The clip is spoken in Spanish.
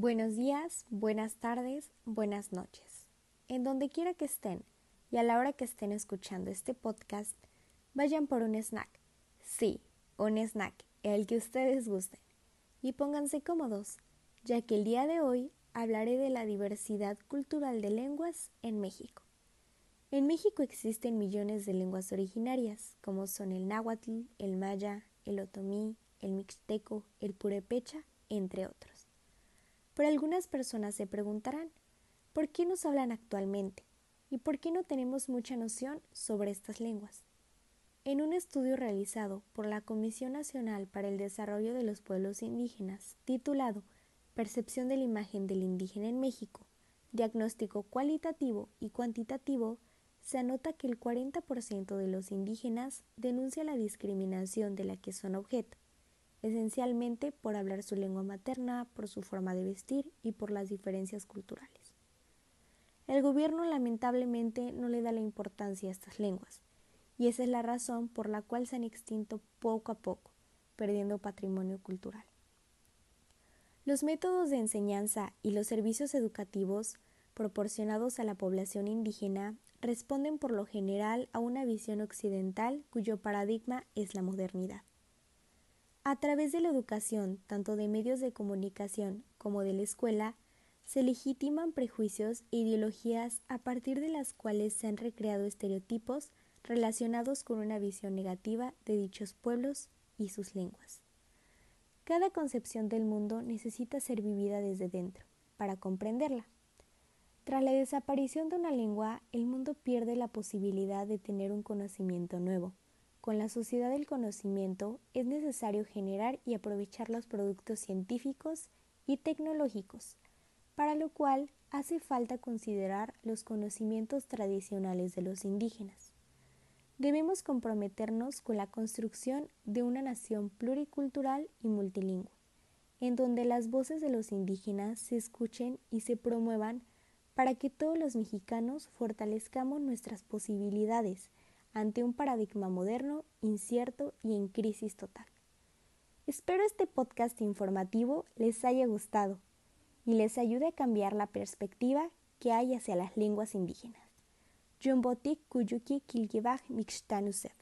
Buenos días, buenas tardes, buenas noches. En donde quiera que estén y a la hora que estén escuchando este podcast, vayan por un snack. Sí, un snack, el que ustedes gusten. Y pónganse cómodos, ya que el día de hoy hablaré de la diversidad cultural de lenguas en México. En México existen millones de lenguas originarias, como son el náhuatl, el maya, el otomí, el mixteco, el purepecha, entre otros. Pero algunas personas se preguntarán, ¿por qué nos hablan actualmente? ¿Y por qué no tenemos mucha noción sobre estas lenguas? En un estudio realizado por la Comisión Nacional para el Desarrollo de los Pueblos Indígenas, titulado Percepción de la imagen del indígena en México, diagnóstico cualitativo y cuantitativo, se anota que el 40% de los indígenas denuncia la discriminación de la que son objeto, esencialmente por hablar su lengua materna, por su forma de vestir y por las diferencias culturales. El gobierno lamentablemente no le da la importancia a estas lenguas, y esa es la razón por la cual se han extinto poco a poco, perdiendo patrimonio cultural. Los métodos de enseñanza y los servicios educativos proporcionados a la población indígena responden por lo general a una visión occidental cuyo paradigma es la modernidad. A través de la educación, tanto de medios de comunicación como de la escuela, se legitiman prejuicios e ideologías a partir de las cuales se han recreado estereotipos relacionados con una visión negativa de dichos pueblos y sus lenguas. Cada concepción del mundo necesita ser vivida desde dentro, para comprenderla. Tras la desaparición de una lengua, el mundo pierde la posibilidad de tener un conocimiento nuevo, con la sociedad del conocimiento es necesario generar y aprovechar los productos científicos y tecnológicos, para lo cual hace falta considerar los conocimientos tradicionales de los indígenas. Debemos comprometernos con la construcción de una nación pluricultural y multilingüe, en donde las voces de los indígenas se escuchen y se promuevan para que todos los mexicanos fortalezcamos nuestras posibilidades ante un paradigma moderno, incierto y en crisis total. Espero este podcast informativo les haya gustado y les ayude a cambiar la perspectiva que hay hacia las lenguas indígenas. Jumbotik Kuyuki Kilgibaj Mixtanusev